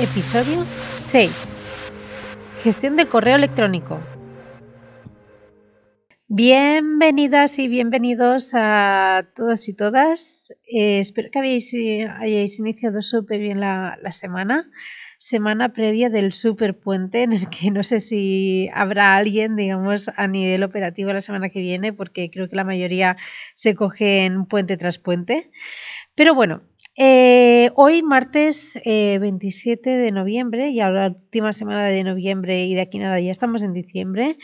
Episodio 6. Gestión del correo electrónico. Bienvenidas y bienvenidos a todos y todas. Eh, espero que eh, hayáis iniciado súper bien la, semana. Semana previa del super puente en el que no sé si habrá alguien, digamos, a nivel operativo la semana que viene, porque creo que la mayoría se coge en puente tras puente. Pero bueno, eh, hoy, martes 27 eh, de noviembre, y ahora la última semana de noviembre y de aquí nada, ya estamos en diciembre.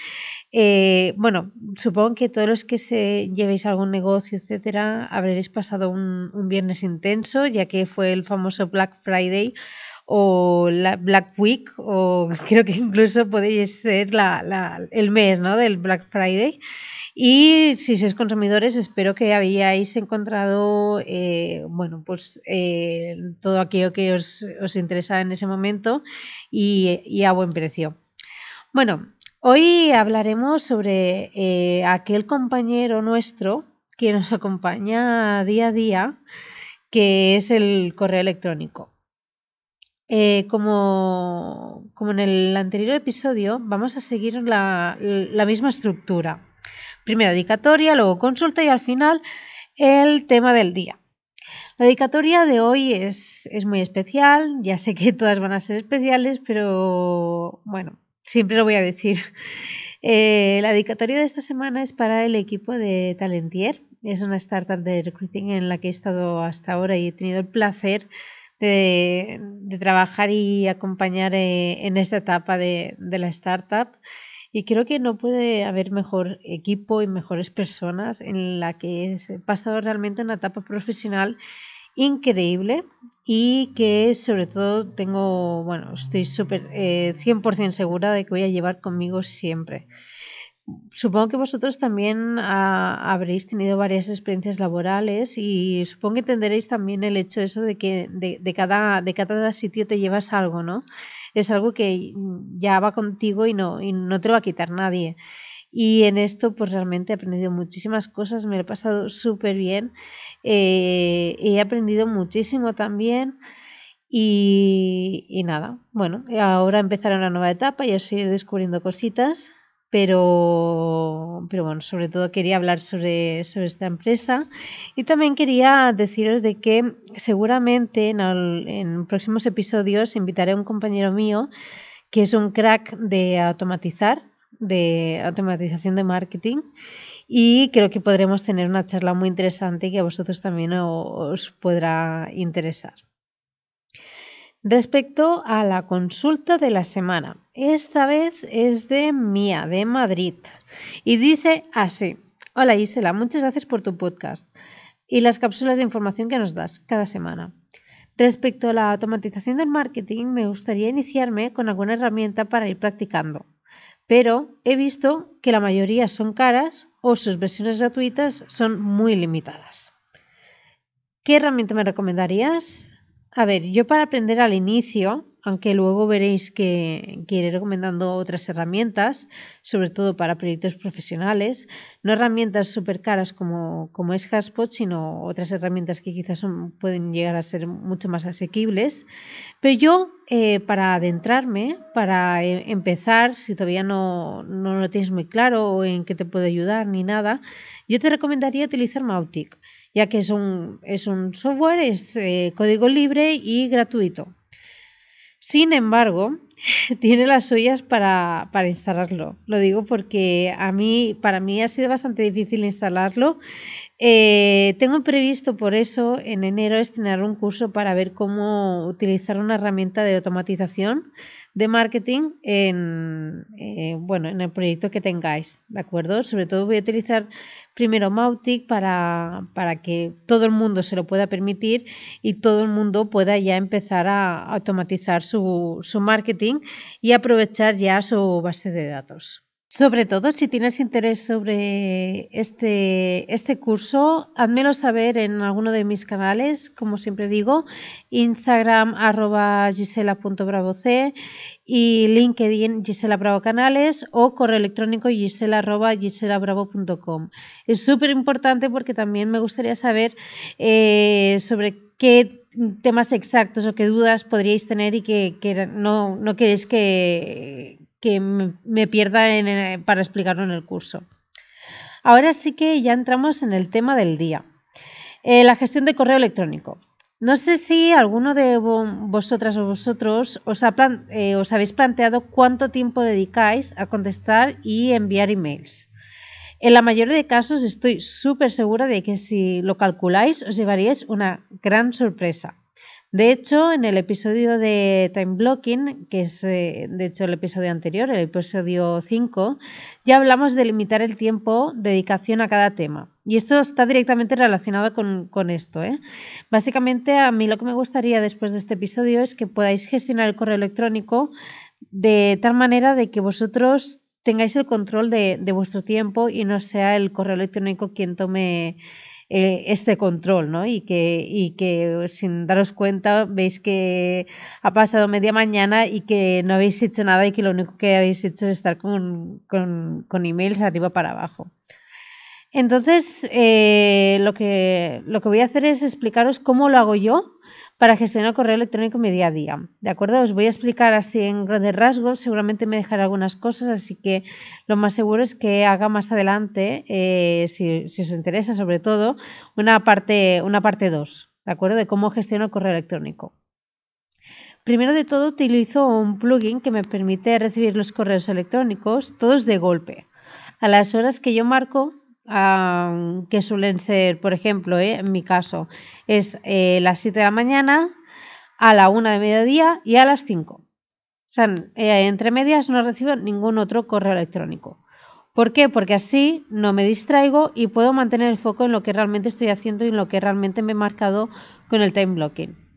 Eh, bueno, supongo que todos los que se llevéis algún negocio, etcétera, habréis pasado un, viernes intenso, ya que fue el famoso Black Friday o la Black Week, o creo que incluso podéis ser el mes ¿no? del Black Friday. Y si sois consumidores, espero que habíais encontrado eh, bueno, pues, eh, todo aquello que os, os interesa en ese momento y, a buen precio. Bueno, hoy hablaremos sobre eh, aquel compañero nuestro que nos acompaña día a día, que es el correo electrónico. Como, como, en el anterior episodio, vamos a seguir la misma estructura. Primero dedicatoria, luego consulta y al final el tema del día. La dedicatoria de hoy es, muy especial, ya sé que todas van a ser especiales, pero bueno, siempre lo voy a decir. Eh, la dedicatoria de esta semana es para el equipo de Talentier. Es una startup de recruiting en la que he estado hasta ahora y he tenido el placer trabajar y acompañar eh, en esta etapa de, de la startup. Y creo que no puede haber mejor equipo y mejores personas en la que he pasado realmente una etapa profesional increíble y que sobre todo tengo, bueno, estoy súper eh, 100% segura de que voy a llevar conmigo siempre. Supongo que vosotros también ah, habréis tenido varias experiencias laborales y supongo que entenderéis también el hecho eso de que de, cada, de cada sitio te llevas algo, ¿no? es algo que ya va contigo y no, y no te lo va a quitar nadie. Y en esto pues realmente he aprendido muchísimas cosas, me lo he pasado súper bien, eh, he aprendido muchísimo también y, nada, bueno, ahora empezará una nueva etapa y a seguir descubriendo cositas pero, pero bueno, sobre todo quería hablar sobre, sobre esta empresa y también quería deciros de que seguramente en, en próximos episodios invitaré a un compañero mío que es un crack de automatizar, de automatización de marketing y creo que podremos tener una charla muy interesante que a vosotros también os podrá interesar. Respecto a la consulta de la semana, esta vez es de Mía, de Madrid, y dice así, hola Gisela, muchas gracias por tu podcast y las cápsulas de información que nos das cada semana. Respecto a la automatización del marketing, me gustaría iniciarme con alguna herramienta para ir practicando, pero he visto que la mayoría son caras o sus versiones gratuitas son muy limitadas. ¿Qué herramienta me recomendarías? A ver, yo para aprender al inicio, aunque luego veréis que, iré recomendando otras herramientas, sobre todo para proyectos profesionales, no herramientas súper caras como, como es Haspot, sino otras herramientas que quizás pueden llegar a ser mucho más asequibles. Pero yo, eh, para adentrarme, para eh, empezar, si todavía no, no lo tienes muy claro en qué te puedo ayudar ni nada, yo te recomendaría utilizar Mautic ya que es un, es un software, es eh, código libre y gratuito. Sin embargo, tiene las suyas para, para, instalarlo. Lo digo porque a mí, para mí ha sido bastante difícil instalarlo. Eh, tengo previsto por eso en enero estrenar un curso para ver cómo utilizar una herramienta de automatización de marketing en, eh, bueno, en el proyecto que tengáis, ¿de acuerdo? Sobre todo voy a utilizar primero Mautic para, para que todo el mundo se lo pueda permitir y todo el mundo pueda ya empezar a automatizar su, su marketing y aprovechar ya su base de datos. Sobre todo, si tienes interés sobre este, este curso, házmelo saber en alguno de mis canales, como siempre digo, Instagram arroba gisela.bravoc y LinkedIn Gisela Bravo Canales o correo electrónico gisela arroba giselabravo.com. Es súper importante porque también me gustaría saber eh, sobre qué temas exactos o qué dudas podríais tener y que, que no, no queréis que que me pierda para explicarlo en el curso. Ahora sí que ya entramos en el tema del día. Eh, la gestión de correo electrónico. No sé si alguno de vosotras o vosotros os, eh, os habéis planteado cuánto tiempo dedicáis a contestar y enviar emails. En la mayoría de casos estoy súper segura de que si lo calculáis os llevaríais una gran sorpresa. De hecho, en el episodio de Time Blocking, que es eh, de hecho el episodio anterior, el episodio 5, ya hablamos de limitar el tiempo de dedicación a cada tema. Y esto está directamente relacionado con, esto. ¿eh? Básicamente, a mí lo que me gustaría después de este episodio es que podáis gestionar el correo electrónico de tal manera de que vosotros tengáis el control de, de vuestro tiempo y no sea el correo electrónico quien tome eh, este control, ¿no? Y que, y que sin daros cuenta veis que ha pasado media mañana y que no habéis hecho nada y que lo único que habéis hecho es estar con, con, con emails arriba para abajo. Entonces, eh, lo, que, lo que voy a hacer es explicaros cómo lo hago yo para gestionar correo electrónico en mi día a día. ¿De acuerdo? Os voy a explicar así en grandes rasgos, seguramente me dejaré algunas cosas, así que lo más seguro es que haga más adelante, eh, si, os interesa sobre todo, una parte, una parte 2, ¿de acuerdo? De cómo gestiono el correo electrónico. Primero de todo utilizo un plugin que me permite recibir los correos electrónicos todos de golpe. A las horas que yo marco que suelen ser, por ejemplo, eh, en mi caso, es eh, las 7 de la mañana, a la 1 de mediodía y a las 5. O sea, eh, entre medias no recibo ningún otro correo electrónico. ¿Por qué? Porque así no me distraigo y puedo mantener el foco en lo que realmente estoy haciendo y en lo que realmente me he marcado con el time blocking.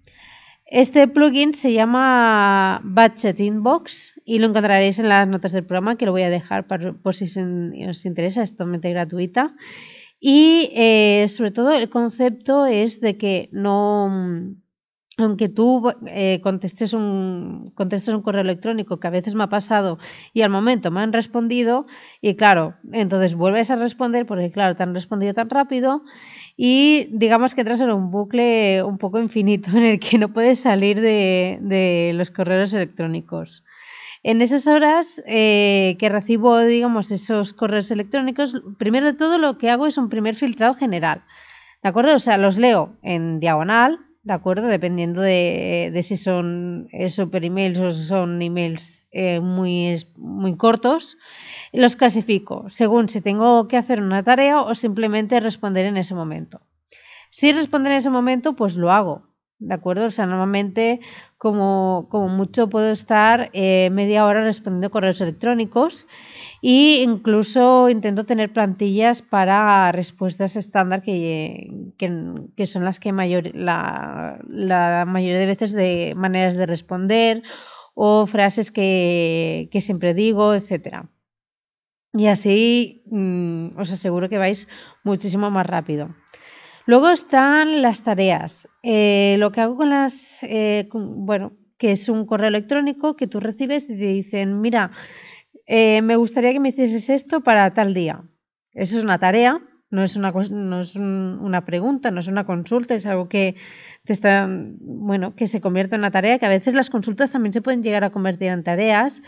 Este plugin se llama Budget Inbox y lo encontraréis en las notas del programa, que lo voy a dejar por, si os interesa, es totalmente gratuita. Y eh, sobre todo el concepto es de que no, aunque tú eh, contestes, un, contestes un correo electrónico que a veces me ha pasado y al momento me han respondido y claro, entonces vuelves a responder porque claro, te han respondido tan rápido y digamos que entras en un bucle un poco infinito en el que no puedes salir de, los correos electrónicos. En esas horas eh, que recibo, digamos, esos correos electrónicos, primero de todo lo que hago es un primer filtrado general. ¿De acuerdo? O sea, los leo en diagonal, ¿de acuerdo? Dependiendo de, si son super emails o son emails eh, muy, muy cortos, los clasifico según si tengo que hacer una tarea o simplemente responder en ese momento. Si responder en ese momento, pues lo hago, ¿de acuerdo? O sea, normalmente como, como mucho puedo estar eh, media hora respondiendo correos electrónicos e incluso intento tener plantillas para respuestas estándar que, que, son las que mayor, la, la, mayoría de veces de maneras de responder o frases que, que siempre digo, etcétera. Y así mm, os aseguro que vais muchísimo más rápido. Luego están las tareas. Eh, lo que hago con las, eh, bueno, que es un correo electrónico que tú recibes y te dicen, mira, eh, me gustaría que me hicieses esto para tal día. Eso es una tarea, no es una, no es una pregunta, no es una consulta, es algo que te está, bueno, que se convierte en una tarea, que a veces las consultas también se pueden llegar a convertir en tareas,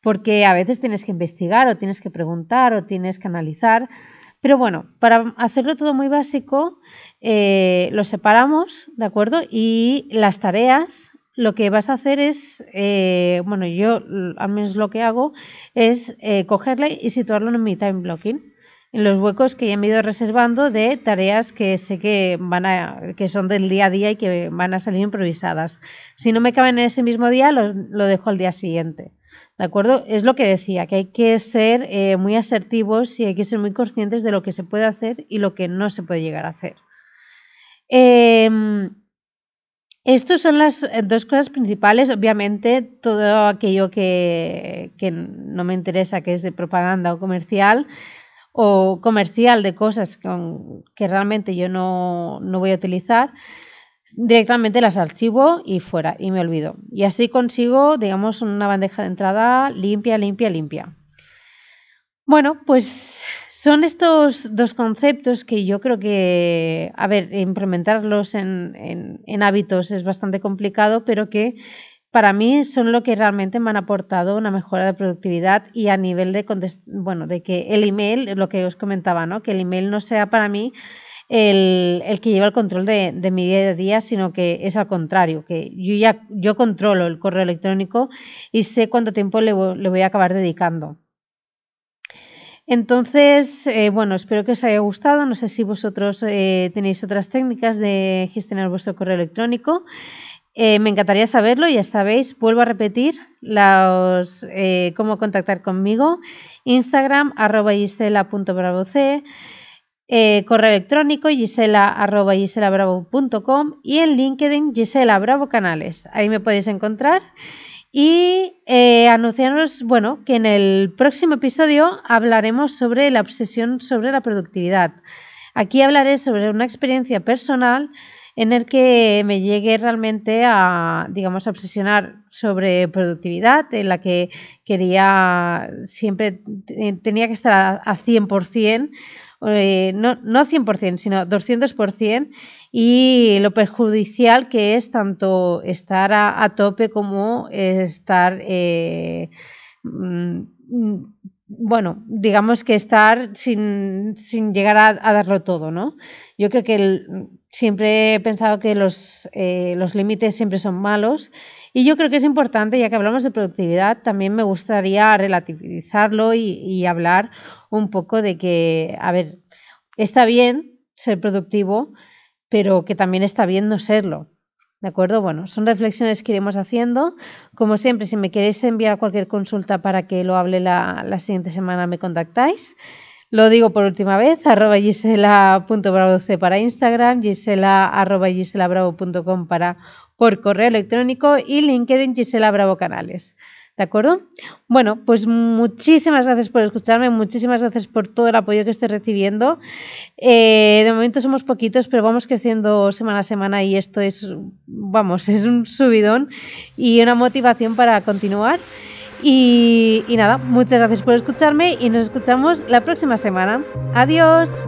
porque a veces tienes que investigar o tienes que preguntar o tienes que analizar. Pero bueno, para hacerlo todo muy básico, eh, lo separamos, ¿de acuerdo? Y las tareas lo que vas a hacer es, eh, bueno, yo al menos lo que hago es eh, cogerle y situarlo en mi time blocking, en los huecos que ya me he ido reservando de tareas que sé que van a, que son del día a día y que van a salir improvisadas. Si no me caben en ese mismo día, lo, dejo al día siguiente. ¿De acuerdo? Es lo que decía, que hay que ser eh, muy asertivos y hay que ser muy conscientes de lo que se puede hacer y lo que no se puede llegar a hacer. Em, Estas son las eh, dos cosas principales. Obviamente, todo aquello que, no me interesa, que es de propaganda o comercial, o comercial de cosas que realmente yo no, no voy a utilizar, directamente las archivo y fuera, y me olvido. Y así consigo, digamos, una bandeja de entrada limpia, limpia, limpia. Bueno, pues son estos dos conceptos que yo creo que, a ver, implementarlos en, hábitos es bastante complicado, pero que para mí son lo que realmente me han aportado una mejora de productividad y a nivel de, bueno, de que el email, lo que os comentaba, ¿no? que el email no sea para mí el, que lleva el control de, mi día a día, sino que es al contrario, que yo ya yo controlo el correo electrónico y sé cuánto tiempo le voy a acabar dedicando. Entonces, eh, bueno, espero que os haya gustado. No sé si vosotros eh, tenéis otras técnicas de gestionar vuestro correo electrónico. Eh, me encantaría saberlo, ya sabéis, vuelvo a repetir los, cómo contactar conmigo. Instagram, arroba gisela.bravoc, correo electrónico gisela arroba giselabravo.com y en LinkedIn Gisela Bravo Canales. Ahí me podéis encontrar. Y eh, anunciaros, bueno, que en el próximo episodio hablaremos sobre la obsesión sobre la productividad. Aquí hablaré sobre una experiencia personal en el que me llegué realmente a, digamos, a obsesionar sobre productividad, en la que quería siempre, tenía que estar a, a 100%, eh, no, no 100%, sino 200%, y lo perjudicial que es tanto estar a, tope como estar, eh, mm, bueno, digamos que estar sin, llegar a, darlo todo, ¿no? Yo creo que siempre he pensado que los, eh, los límites siempre son malos y yo creo que es importante, ya que hablamos de productividad, también me gustaría relativizarlo y hablar un poco de que, a ver, está bien ser productivo, pero que también está bien no serlo. ¿De acuerdo? Bueno, son reflexiones que iremos haciendo. Como siempre, si me queréis enviar cualquier consulta para que lo hable la, siguiente semana, me contactáis. Lo digo por última vez, arroba gisela.bravoc para Instagram, gisela arroba giselabravo.com para por correo electrónico y LinkedIn Gisela Bravo Canales. ¿De acuerdo? Bueno, pues muchísimas gracias por escucharme, muchísimas gracias por todo el apoyo que estoy recibiendo. Eh, de momento somos poquitos, pero vamos creciendo semana a semana y esto es, vamos, es un subidón y una motivación para continuar. Y, y nada, muchas gracias por escucharme y nos escuchamos la próxima semana. Adiós.